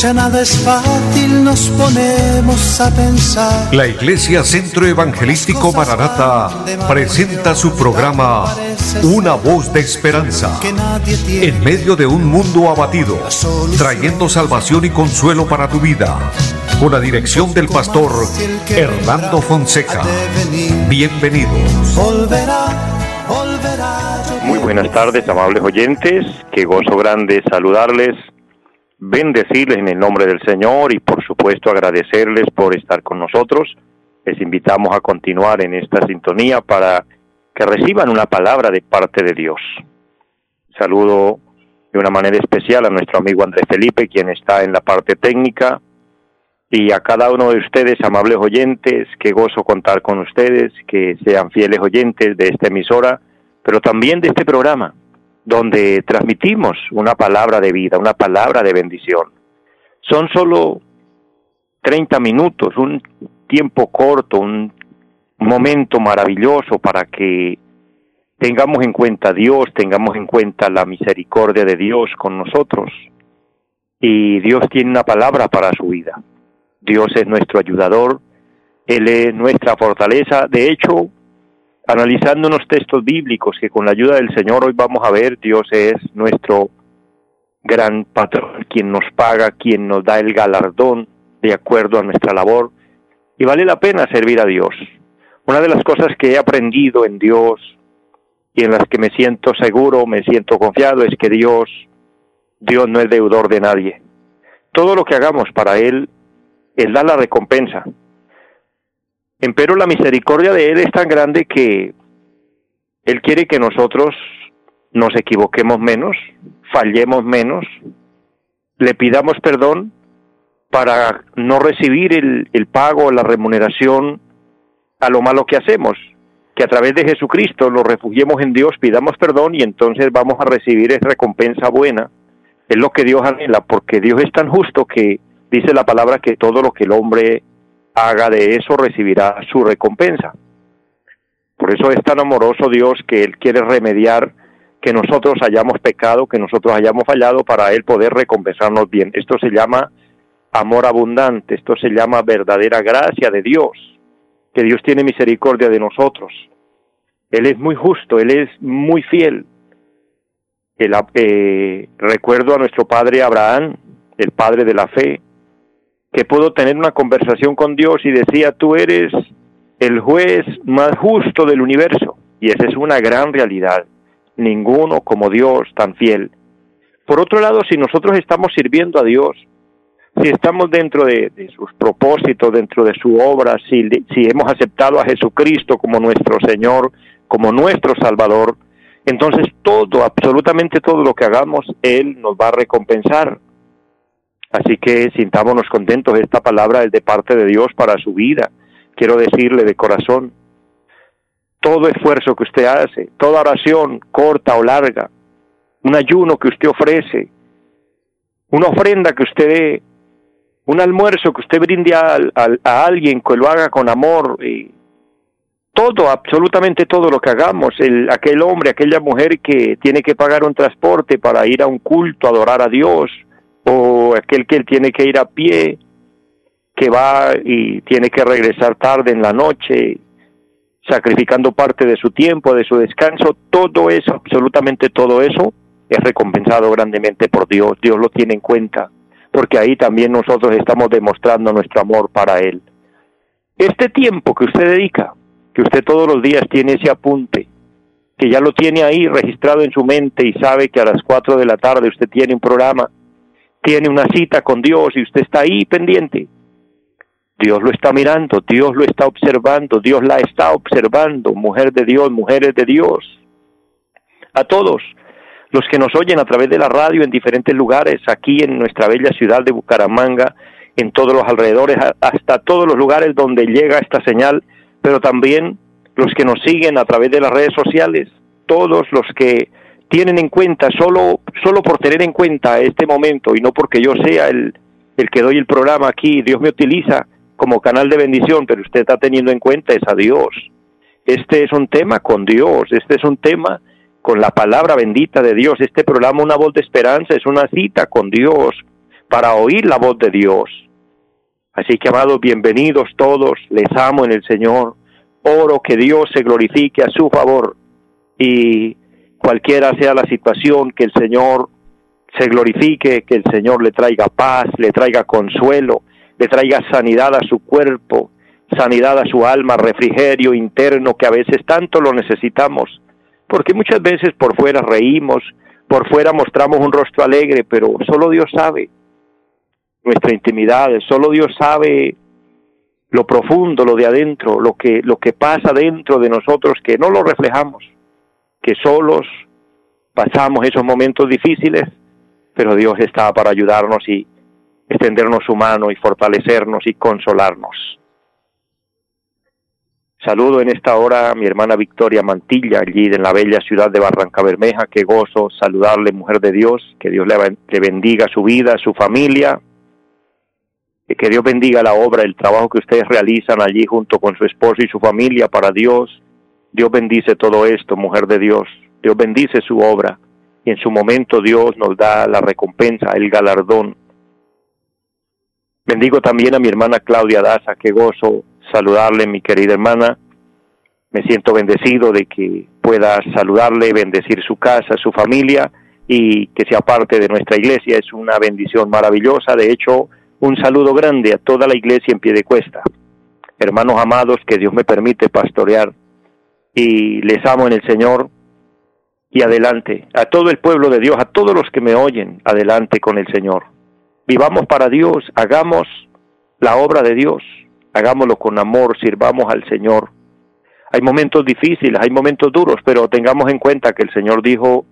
Ya nada es fácil, nos ponemos a pensar. La Iglesia Centro Evangelístico Maranata presenta su programa Una voz de esperanza. En medio de un mundo abatido, trayendo salvación y consuelo para tu vida. Con la dirección del pastor Hernando Fonseca. Bienvenidos. Muy buenas tardes, amables oyentes. Qué gozo grande saludarles bendecirles en el nombre del Señor y por supuesto agradecerles por estar con nosotros. Les invitamos a continuar en esta sintonía para que reciban una palabra de parte de Dios. Saludo de una manera especial a nuestro amigo Andrés Felipe, quien está en la parte técnica, y a cada uno de ustedes, amables oyentes, qué gozo contar con ustedes, que sean fieles oyentes de esta emisora, pero también de este programa donde transmitimos una palabra de vida, una palabra de bendición. Son solo 30 minutos, un tiempo corto, un momento maravilloso para que tengamos en cuenta a Dios, tengamos en cuenta la misericordia de Dios con nosotros. Y Dios tiene una palabra para su vida. Dios es nuestro ayudador, Él es nuestra fortaleza. De hecho, analizando unos textos bíblicos que con la ayuda del Señor hoy vamos a ver, Dios es nuestro gran patrón, quien nos paga, quien nos da el galardón de acuerdo a nuestra labor. Y vale la pena servir a Dios. Una de las cosas que he aprendido en Dios y en las que me siento seguro, me siento confiado, es que Dios, Dios no es deudor de nadie. Todo lo que hagamos para Él, Él da la recompensa. Empero la misericordia de Él es tan grande que Él quiere que nosotros nos equivoquemos menos, fallemos menos, le pidamos perdón para no recibir el, pago, la remuneración a lo malo que hacemos, que a través de Jesucristo nos refugiemos en Dios, pidamos perdón y entonces vamos a recibir esa recompensa buena. Es lo que Dios anhela, porque Dios es tan justo que dice la palabra que todo lo que el hombre haga de eso recibirá su recompensa. Por eso es tan amoroso Dios que Él quiere remediar que nosotros hayamos pecado, que nosotros hayamos fallado para Él poder recompensarnos bien. Esto se llama amor abundante, esto se llama verdadera gracia de Dios, que Dios tiene misericordia de nosotros. Él es muy justo, Él es muy fiel. El, eh, recuerdo a nuestro padre Abraham, el padre de la fe, que pudo tener una conversación con Dios y decía, tú eres el juez más justo del universo. Y esa es una gran realidad. Ninguno como Dios tan fiel. Por otro lado, si nosotros estamos sirviendo a Dios, si estamos dentro de, sus propósitos, dentro de su obra, si, si hemos aceptado a Jesucristo como nuestro Señor, como nuestro Salvador, entonces todo, absolutamente todo lo que hagamos, Él nos va a recompensar. Así que sintámonos contentos, esta palabra es de parte de Dios para su vida. Quiero decirle de corazón, todo esfuerzo que usted hace, toda oración corta o larga, un ayuno que usted ofrece, una ofrenda que usted dé, un almuerzo que usted brinde a, alguien que lo haga con amor, y todo, absolutamente todo lo que hagamos, el, aquel hombre, aquella mujer que tiene que pagar un transporte para ir a un culto, adorar a Dios, o aquel que tiene que ir a pie, que va y tiene que regresar tarde en la noche, sacrificando parte de su tiempo, de su descanso, todo eso, absolutamente todo eso, es recompensado grandemente por Dios, Dios lo tiene en cuenta, porque ahí también nosotros estamos demostrando nuestro amor para Él. Este tiempo que usted dedica, que usted todos los días tiene ese apunte, que ya lo tiene ahí registrado en su mente y sabe que a las cuatro de la tarde usted tiene un programa, tiene una cita con Dios y usted está ahí pendiente. Dios lo está mirando, Dios lo está observando, Dios la está observando, mujer de Dios, mujeres de Dios. A todos los que nos oyen a través de la radio en diferentes lugares, aquí en nuestra bella ciudad de Bucaramanga, en todos los alrededores, hasta todos los lugares donde llega esta señal, pero también los que nos siguen a través de las redes sociales, todos los que tienen en cuenta, solo, solo por tener en cuenta este momento y no porque yo sea el, el que doy el programa aquí, Dios me utiliza como canal de bendición, pero usted está teniendo en cuenta es a Dios. Este es un tema con Dios, este es un tema con la palabra bendita de Dios. Este programa, Una voz de esperanza, es una cita con Dios para oír la voz de Dios. Así que, amados, bienvenidos todos, les amo en el Señor. Oro que Dios se glorifique a su favor y cualquiera sea la situación, que el Señor se glorifique, que el Señor le traiga paz, le traiga consuelo, le traiga sanidad a su cuerpo, sanidad a su alma, refrigerio interno que a veces tanto lo necesitamos, porque muchas veces por fuera reímos, por fuera mostramos un rostro alegre, pero solo Dios sabe nuestra intimidad, solo Dios sabe lo profundo, lo de adentro, lo que lo que pasa dentro de nosotros que no lo reflejamos, que solos pasamos esos momentos difíciles, pero Dios está para ayudarnos y extendernos su mano y fortalecernos y consolarnos. Saludo en esta hora a mi hermana Victoria Mantilla, allí en la bella ciudad de Barranca Bermeja. Qué gozo saludarle, mujer de Dios. Que Dios le bendiga su vida, su familia. Que Dios bendiga la obra, el trabajo que ustedes realizan allí junto con su esposo y su familia para Dios. Dios bendice todo esto, mujer de Dios. Dios bendice su obra. Y en su momento Dios nos da la recompensa, el galardón. Bendigo también a mi hermana Claudia Daza. Qué gozo saludarle, mi querida hermana. Me siento bendecido de que pueda saludarle, bendecir su casa, su familia y que sea parte de nuestra iglesia. Es una bendición maravillosa. De hecho, un saludo grande a toda la iglesia en pie de cuesta. Hermanos amados, que Dios me permite pastorear y les amo en el Señor y adelante. A todo el pueblo de Dios, a todos los que me oyen, adelante con el Señor. Vivamos para Dios, hagamos la obra de Dios hagámoslo con amor, sirvamos al Señor. Hay momentos difíciles, hay momentos duros, pero tengamos en cuenta que el Señor dijo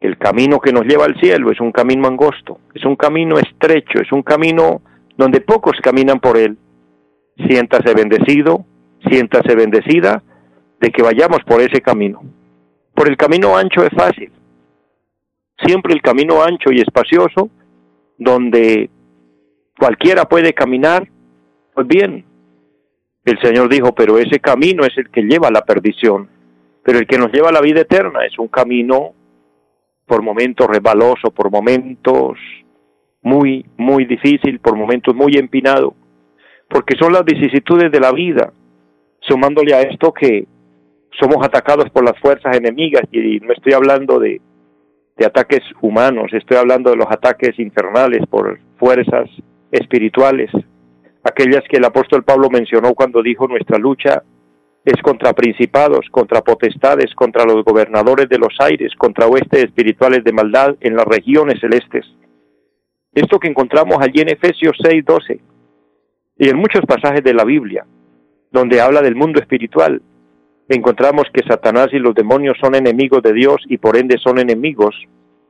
el camino que nos lleva al cielo es un camino angosto, es un camino estrecho, es un camino donde pocos caminan por él. Siéntase bendecido, siéntase bendecida de que vayamos por ese camino. Por el camino ancho es fácil. Siempre el camino ancho y espacioso, donde cualquiera puede caminar pues bien, el Señor dijo, pero ese camino es el que lleva a la perdición, pero el que nos lleva a la vida eterna es un camino por momentos resbaloso, por momentos muy, muy difícil, por momentos muy empinado, porque son las vicisitudes de la vida, sumándole a esto que somos atacados por las fuerzas enemigas, y no estoy hablando de, ataques humanos, estoy hablando de los ataques infernales por fuerzas espirituales aquellas que el apóstol Pablo mencionó cuando dijo nuestra lucha es contra principados, contra potestades, contra los gobernadores de los aires, contra huestes espirituales de maldad en las regiones celestes. Esto que encontramos allí en Efesios 6, 12 y en muchos pasajes de la Biblia, donde habla del mundo espiritual, encontramos que Satanás y los demonios son enemigos de Dios y por ende son enemigos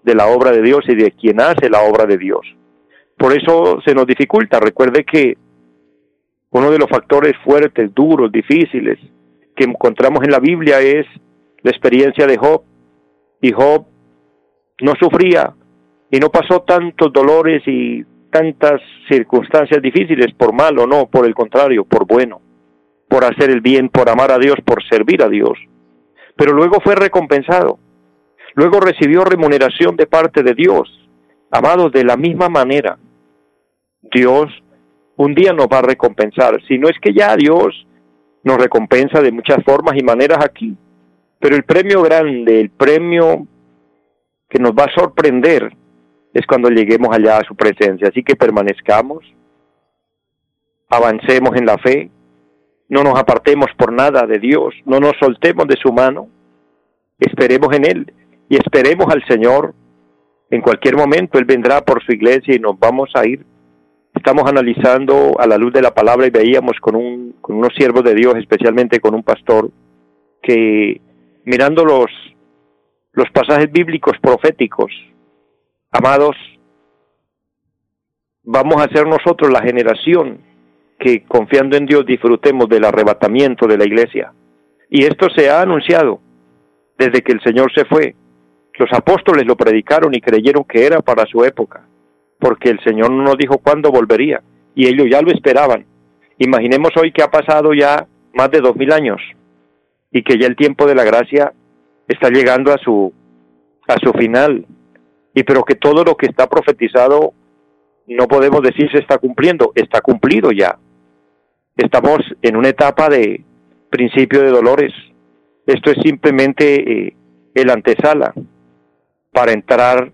de la obra de Dios y de quien hace la obra de Dios. Por eso se nos dificulta. Recuerde que uno de los factores fuertes, duros, difíciles que encontramos en la Biblia es la experiencia de Job. Y Job no sufría y no pasó tantos dolores y tantas circunstancias difíciles por mal o no, por el contrario, por bueno, por hacer el bien, por amar a Dios, por servir a Dios. Pero luego fue recompensado. Luego recibió remuneración de parte de Dios. Amados, de la misma manera, Dios un día nos va a recompensar. Si no es que ya Dios nos recompensa de muchas formas y maneras aquí. Pero el premio grande, el premio que nos va a sorprender es cuando lleguemos allá a su presencia. Así que permanezcamos, avancemos en la fe, no nos apartemos por nada de Dios, no nos soltemos de su mano, esperemos en Él y esperemos al Señor. En cualquier momento Él vendrá por su iglesia y nos vamos a ir. Estamos analizando a la luz de la palabra y veíamos con, un, con unos siervos de Dios, especialmente con un pastor, que mirando los, los pasajes bíblicos proféticos, amados, vamos a ser nosotros la generación que confiando en Dios disfrutemos del arrebatamiento de la iglesia. Y esto se ha anunciado desde que el Señor se fue. Los apóstoles lo predicaron y creyeron que era para su época porque el Señor no nos dijo cuándo volvería y ellos ya lo esperaban. Imaginemos hoy que ha pasado ya más de dos mil años y que ya el tiempo de la gracia está llegando a su a su final y pero que todo lo que está profetizado no podemos decir se está cumpliendo, está cumplido ya. Estamos en una etapa de principio de dolores. Esto es simplemente eh, el antesala para entrar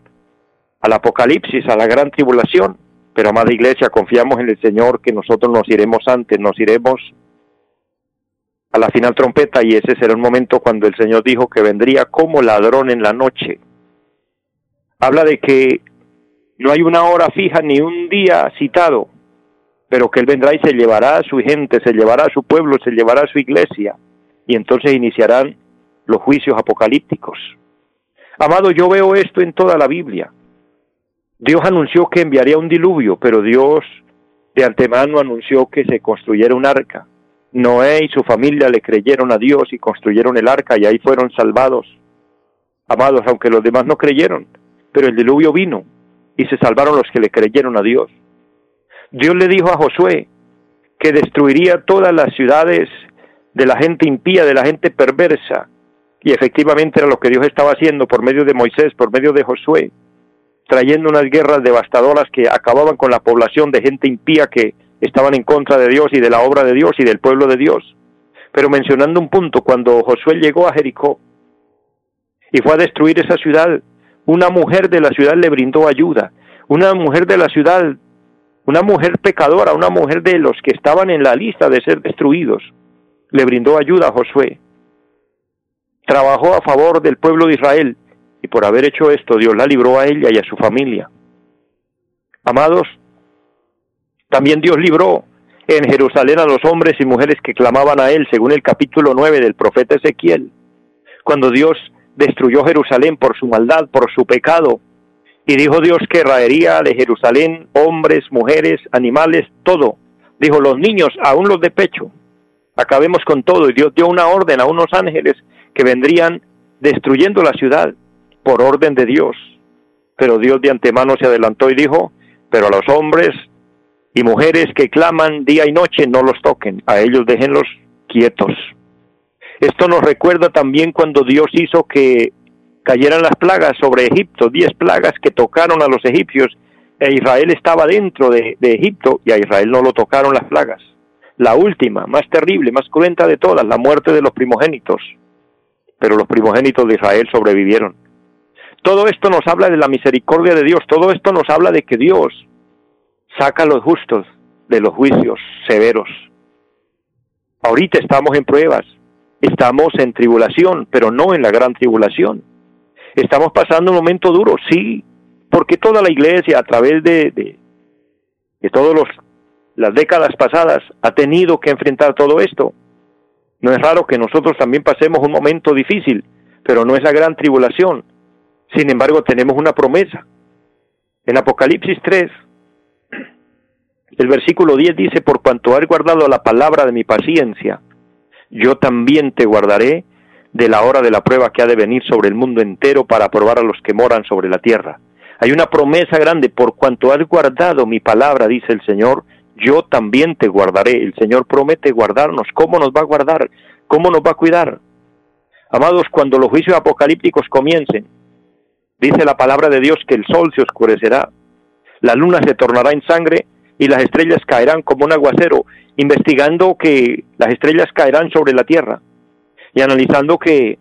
al apocalipsis, a la gran tribulación. Pero, amada iglesia, confiamos en el Señor que nosotros nos iremos antes, nos iremos a la final trompeta y ese será un momento cuando el Señor dijo que vendría como ladrón en la noche. Habla de que no hay una hora fija ni un día citado, pero que Él vendrá y se llevará a su gente, se llevará a su pueblo, se llevará a su iglesia y entonces iniciarán los juicios apocalípticos. Amado, yo veo esto en toda la Biblia. Dios anunció que enviaría un diluvio, pero Dios de antemano anunció que se construyera un arca. Noé y su familia le creyeron a Dios y construyeron el arca y ahí fueron salvados. Amados, aunque los demás no creyeron, pero el diluvio vino y se salvaron los que le creyeron a Dios. Dios le dijo a Josué que destruiría todas las ciudades de la gente impía, de la gente perversa, y efectivamente era lo que Dios estaba haciendo por medio de Moisés, por medio de Josué trayendo unas guerras devastadoras que acababan con la población de gente impía que estaban en contra de Dios y de la obra de Dios y del pueblo de Dios. Pero mencionando un punto, cuando Josué llegó a Jericó y fue a destruir esa ciudad, una mujer de la ciudad le brindó ayuda, una mujer de la ciudad, una mujer pecadora, una mujer de los que estaban en la lista de ser destruidos, le brindó ayuda a Josué. Trabajó a favor del pueblo de Israel y por haber hecho esto Dios la libró a ella y a su familia. Amados, también Dios libró en Jerusalén a los hombres y mujeres que clamaban a Él, según el capítulo 9 del profeta Ezequiel, cuando Dios destruyó Jerusalén por su maldad, por su pecado, y dijo Dios que raería de Jerusalén hombres, mujeres, animales, todo. Dijo los niños, aún los de pecho, acabemos con todo. Y Dios dio una orden a unos ángeles que vendrían destruyendo la ciudad por orden de Dios. Pero Dios de antemano se adelantó y dijo, pero a los hombres y mujeres que claman día y noche no los toquen, a ellos déjenlos quietos. Esto nos recuerda también cuando Dios hizo que cayeran las plagas sobre Egipto, diez plagas que tocaron a los egipcios, e Israel estaba dentro de, de Egipto y a Israel no lo tocaron las plagas. La última, más terrible, más cruenta de todas, la muerte de los primogénitos. Pero los primogénitos de Israel sobrevivieron. Todo esto nos habla de la misericordia de Dios, todo esto nos habla de que Dios saca a los justos de los juicios severos. Ahorita estamos en pruebas, estamos en tribulación, pero no en la gran tribulación. Estamos pasando un momento duro, sí, porque toda la iglesia a través de, de, todas las décadas pasadas ha tenido que enfrentar todo esto. No es raro que nosotros también pasemos un momento difícil, pero no es la gran tribulación. Sin embargo, tenemos una promesa. En Apocalipsis 3, el versículo 10 dice, por cuanto has guardado la palabra de mi paciencia, yo también te guardaré de la hora de la prueba que ha de venir sobre el mundo entero para probar a los que moran sobre la tierra. Hay una promesa grande, por cuanto has guardado mi palabra, dice el Señor, yo también te guardaré. El Señor promete guardarnos. ¿Cómo nos va a guardar? ¿Cómo nos va a cuidar? Amados, cuando los juicios apocalípticos comiencen, Dice la palabra de Dios que el sol se oscurecerá, la luna se tornará en sangre y las estrellas caerán como un aguacero, investigando que las estrellas caerán sobre la tierra y analizando que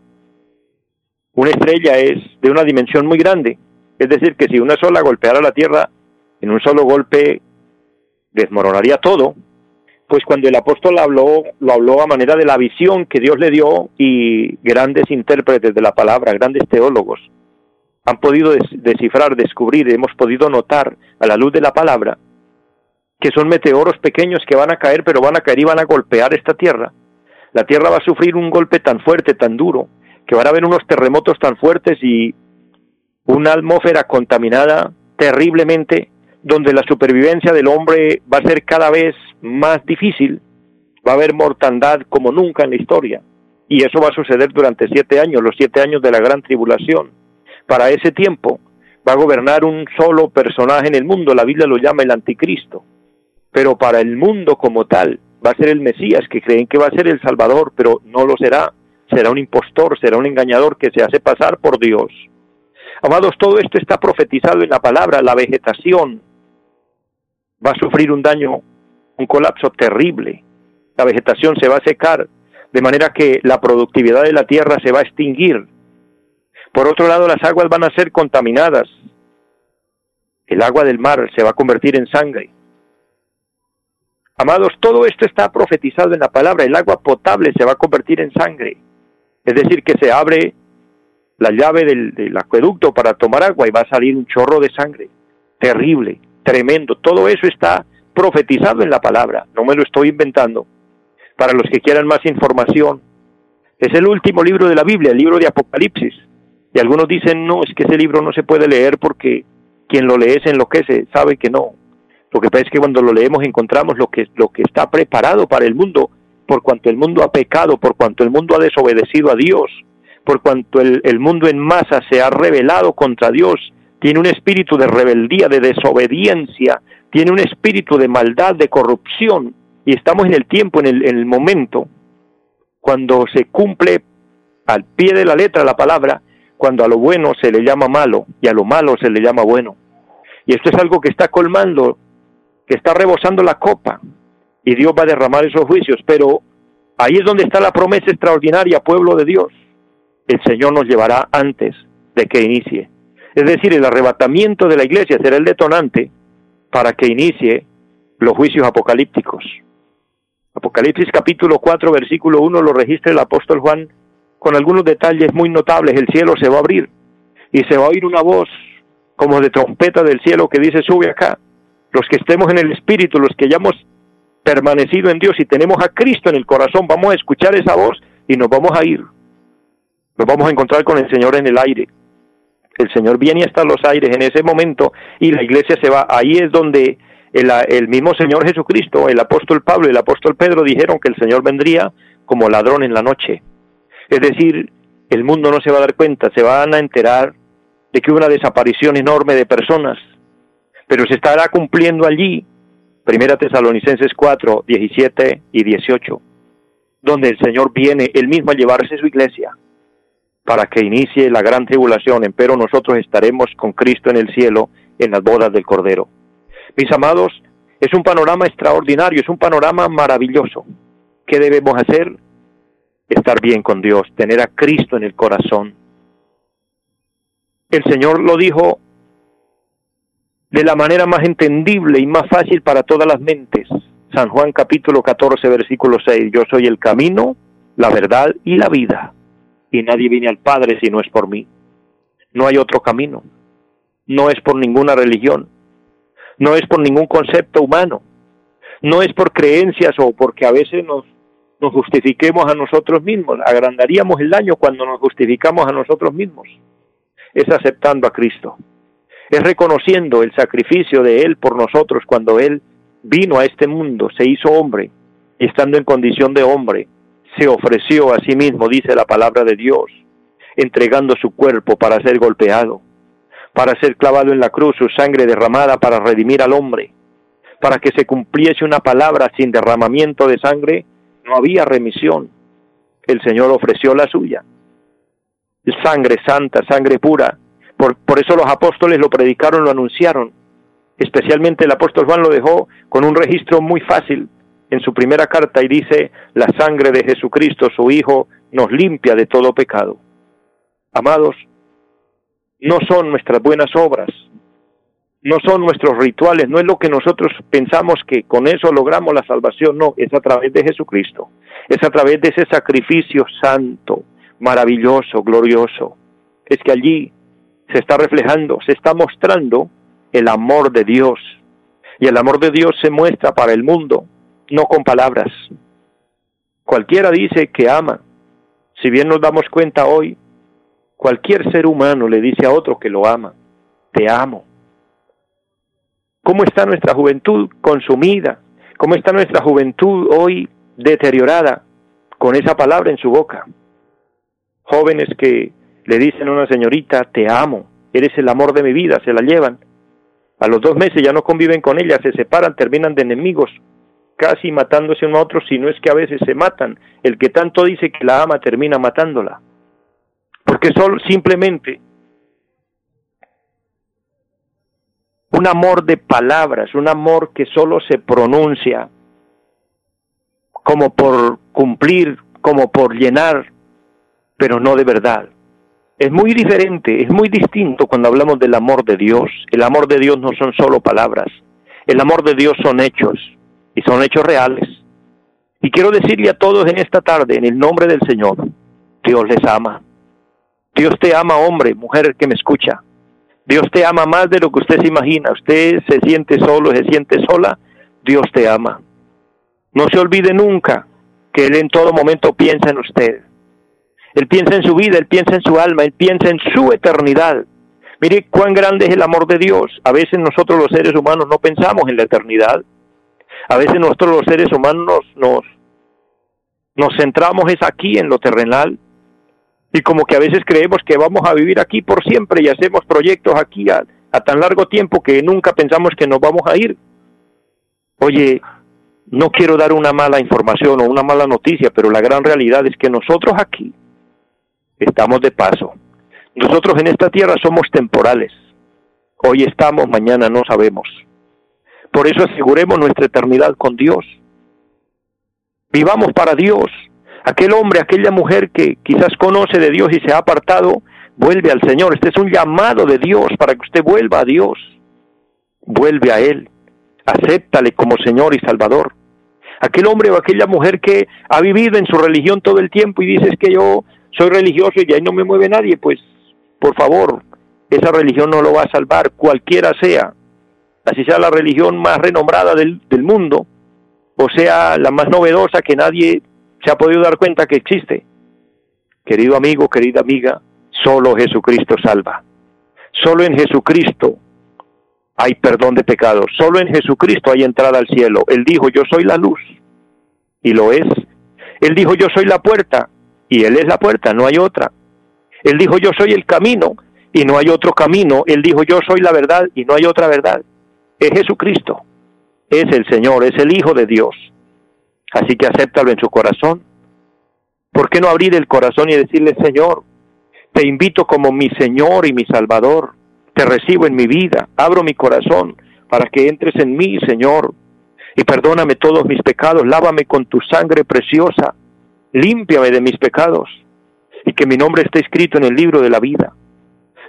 una estrella es de una dimensión muy grande, es decir, que si una sola golpeara la tierra, en un solo golpe desmoronaría todo, pues cuando el apóstol habló, lo habló a manera de la visión que Dios le dio y grandes intérpretes de la palabra, grandes teólogos, han podido descifrar, descubrir, hemos podido notar a la luz de la palabra que son meteoros pequeños que van a caer, pero van a caer y van a golpear esta tierra. La tierra va a sufrir un golpe tan fuerte, tan duro, que van a haber unos terremotos tan fuertes y una atmósfera contaminada terriblemente, donde la supervivencia del hombre va a ser cada vez más difícil, va a haber mortandad como nunca en la historia. Y eso va a suceder durante siete años, los siete años de la gran tribulación. Para ese tiempo va a gobernar un solo personaje en el mundo, la Biblia lo llama el anticristo, pero para el mundo como tal va a ser el Mesías, que creen que va a ser el Salvador, pero no lo será, será un impostor, será un engañador que se hace pasar por Dios. Amados, todo esto está profetizado en la palabra. La vegetación va a sufrir un daño, un colapso terrible. La vegetación se va a secar, de manera que la productividad de la tierra se va a extinguir. Por otro lado, las aguas van a ser contaminadas. El agua del mar se va a convertir en sangre. Amados, todo esto está profetizado en la palabra. El agua potable se va a convertir en sangre. Es decir, que se abre la llave del, acueducto para tomar agua y va a salir un chorro de sangre. Terrible, tremendo. Todo eso está profetizado en la palabra. No me lo estoy inventando. Para los que quieran más información, es el último libro de la Biblia, el libro de Apocalipsis. Y algunos dicen, no, es que ese libro no se puede leer porque quien lo lee se enloquece, sabe que no. Lo que pasa es que cuando lo leemos encontramos lo que, lo que está preparado para el mundo, por cuanto el mundo ha pecado, por cuanto el mundo ha desobedecido a Dios, por cuanto el, el mundo en masa se ha rebelado contra Dios, tiene un espíritu de rebeldía, de desobediencia, tiene un espíritu de maldad, de corrupción, y estamos en el tiempo, en el, en el momento, cuando se cumple al pie de la letra la palabra, cuando a lo bueno se le llama malo y a lo malo se le llama bueno. Y esto es algo que está colmando que está rebosando la copa y Dios va a derramar esos juicios, pero ahí es donde está la promesa extraordinaria, pueblo de Dios. El Señor nos llevará antes de que inicie. Es decir, el arrebatamiento de la iglesia será el detonante para que inicie los juicios apocalípticos. Apocalipsis capítulo 4, versículo 1 lo registra el apóstol Juan con algunos detalles muy notables. El cielo se va a abrir y se va a oír una voz como de trompeta del cielo que dice, sube acá los que estemos en el Espíritu, los que hayamos permanecido en Dios y tenemos a Cristo en el corazón, vamos a escuchar esa voz y nos vamos a ir. Nos vamos a encontrar con el Señor en el aire. El Señor viene hasta los aires en ese momento y la iglesia se va. Ahí es donde el, el mismo Señor Jesucristo, el apóstol Pablo y el apóstol Pedro dijeron que el Señor vendría como ladrón en la noche. Es decir, el mundo no se va a dar cuenta, se van a enterar de que hubo una desaparición enorme de personas, pero se estará cumpliendo allí, Primera Tesalonicenses 4, 17 y 18, donde el Señor viene él mismo a llevarse su iglesia para que inicie la gran tribulación, pero nosotros estaremos con Cristo en el cielo en las bodas del Cordero. Mis amados, es un panorama extraordinario, es un panorama maravilloso. ¿Qué debemos hacer? Estar bien con Dios, tener a Cristo en el corazón. El Señor lo dijo de la manera más entendible y más fácil para todas las mentes. San Juan capítulo 14 versículo 6, yo soy el camino, la verdad y la vida, y nadie viene al Padre si no es por mí. No hay otro camino, no es por ninguna religión, no es por ningún concepto humano, no es por creencias o porque a veces nos, nos justifiquemos a nosotros mismos, agrandaríamos el daño cuando nos justificamos a nosotros mismos, es aceptando a Cristo es reconociendo el sacrificio de Él por nosotros cuando Él vino a este mundo, se hizo hombre, y estando en condición de hombre, se ofreció a sí mismo, dice la palabra de Dios, entregando su cuerpo para ser golpeado, para ser clavado en la cruz, su sangre derramada para redimir al hombre, para que se cumpliese una palabra sin derramamiento de sangre, no había remisión. El Señor ofreció la suya. Sangre santa, sangre pura, por, eso los apóstoles lo predicaron, lo anunciaron. Especialmente el apóstol Juan lo dejó con un registro muy fácil en su primera carta y dice, la sangre de Jesucristo, su Hijo, nos limpia de todo pecado. Amados, no son nuestras buenas obras, no son nuestros rituales, no es lo que nosotros pensamos que con eso logramos la salvación, no, es a través de Jesucristo, es a través de ese sacrificio santo, maravilloso, glorioso. Es que allí se está reflejando, se está mostrando el amor de Dios. Y el amor de Dios se muestra para el mundo, no con palabras. Cualquiera dice que ama. Si bien nos damos cuenta hoy, cualquier ser humano le dice a otro que lo ama, te amo. ¿Cómo está nuestra juventud consumida? ¿Cómo está nuestra juventud hoy deteriorada con esa palabra en su boca? Jóvenes que le dicen a una señorita, te amo, eres el amor de mi vida, se la llevan. A los dos meses ya no conviven con ella, se separan, terminan de enemigos, casi matándose uno a otro, si no es que a veces se matan. El que tanto dice que la ama termina matándola. Porque solo simplemente un amor de palabras, un amor que solo se pronuncia como por cumplir, como por llenar, pero no de verdad. Es muy diferente, es muy distinto cuando hablamos del amor de Dios. El amor de Dios no son solo palabras, el amor de Dios son hechos y son hechos reales. Y quiero decirle a todos en esta tarde, en el nombre del Señor, Dios les ama. Dios te ama, hombre, mujer que me escucha. Dios te ama más de lo que usted se imagina. Usted se siente solo, se siente sola. Dios te ama. No se olvide nunca que Él en todo momento piensa en usted. Él piensa en su vida, Él piensa en su alma, Él piensa en su eternidad. Mire cuán grande es el amor de Dios. A veces nosotros los seres humanos no pensamos en la eternidad. A veces nosotros los seres humanos nos, nos centramos es aquí en lo terrenal y como que a veces creemos que vamos a vivir aquí por siempre y hacemos proyectos aquí a, a tan largo tiempo que nunca pensamos que nos vamos a ir. Oye, no quiero dar una mala información o una mala noticia, pero la gran realidad es que nosotros aquí estamos de paso. Nosotros en esta tierra somos temporales. Hoy estamos, mañana no sabemos. Por eso aseguremos nuestra eternidad con Dios. Vivamos para Dios. Aquel hombre, aquella mujer que quizás conoce de Dios y se ha apartado, vuelve al Señor. Este es un llamado de Dios para que usted vuelva a Dios. Vuelve a Él. Acéptale como Señor y Salvador. Aquel hombre o aquella mujer que ha vivido en su religión todo el tiempo y dice que yo soy religioso y ahí no me mueve nadie, pues por favor, esa religión no lo va a salvar, cualquiera sea, así sea la religión más renombrada del, del mundo, o sea la más novedosa que nadie se ha podido dar cuenta que existe. Querido amigo, querida amiga, solo Jesucristo salva. Solo en Jesucristo hay perdón de pecados. Solo en Jesucristo hay entrada al cielo. Él dijo, yo soy la luz. Y lo es. Él dijo, yo soy la puerta. Y Él es la puerta, no hay otra. Él dijo, yo soy el camino. Y no hay otro camino. Él dijo, yo soy la verdad. Y no hay otra verdad. Es Jesucristo. Es el Señor, es el Hijo de Dios. Así que acéptalo en su corazón. ¿Por qué no abrir el corazón y decirle, Señor, te invito como mi Señor y mi Salvador? Te recibo en mi vida, abro mi corazón para que entres en mí, Señor, y perdóname todos mis pecados, lávame con tu sangre preciosa, límpiame de mis pecados, y que mi nombre esté escrito en el libro de la vida.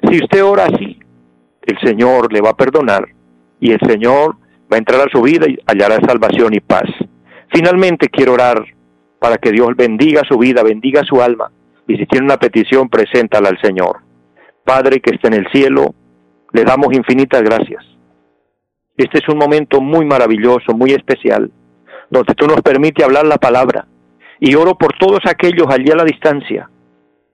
Si usted ora así, el Señor le va a perdonar, y el Señor va a entrar a su vida y hallará salvación y paz. Finalmente quiero orar para que Dios bendiga su vida, bendiga su alma, y si tiene una petición, preséntala al Señor. Padre que está en el cielo, le damos infinitas gracias. Este es un momento muy maravilloso, muy especial, donde tú nos permites hablar la palabra. Y oro por todos aquellos allí a la distancia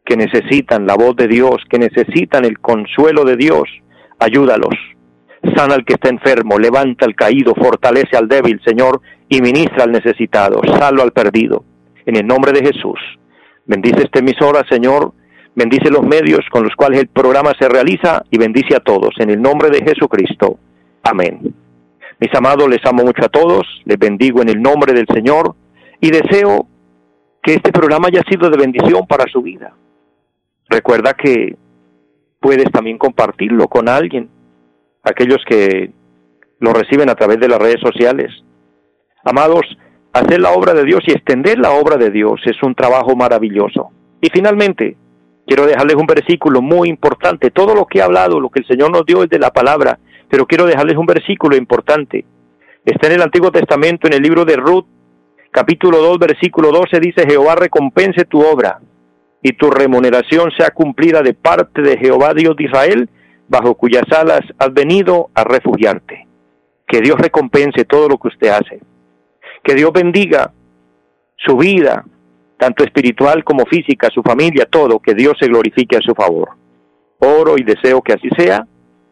que necesitan la voz de Dios, que necesitan el consuelo de Dios. Ayúdalos. Sana al que está enfermo, levanta al caído, fortalece al débil, Señor, y ministra al necesitado, salvo al perdido. En el nombre de Jesús. Bendice esta emisora, Señor, bendice los medios con los cuales el programa se realiza y bendice a todos. En el nombre de Jesucristo. Amén. Mis amados, les amo mucho a todos, les bendigo en el nombre del Señor y deseo que este programa haya sido de bendición para su vida. Recuerda que puedes también compartirlo con alguien, aquellos que lo reciben a través de las redes sociales. Amados, hacer la obra de Dios y extender la obra de Dios es un trabajo maravilloso. Y finalmente, Quiero dejarles un versículo muy importante. Todo lo que he hablado, lo que el Señor nos dio es de la palabra, pero quiero dejarles un versículo importante. Está en el Antiguo Testamento, en el libro de Ruth, capítulo 2, versículo 12, dice, Jehová recompense tu obra y tu remuneración sea cumplida de parte de Jehová Dios de Israel, bajo cuyas alas has venido a refugiarte. Que Dios recompense todo lo que usted hace. Que Dios bendiga su vida, tanto espiritual como física, su familia, todo, que Dios se glorifique a su favor. Oro y deseo que así sea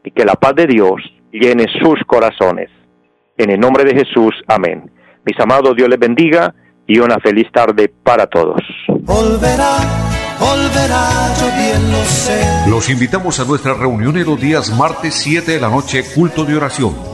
y que la paz de Dios llene sus corazones. En el nombre de Jesús, amén. Mis amados, Dios les bendiga y una feliz tarde para todos. Los invitamos a nuestra reunión en los días martes 7 de la noche, culto de oración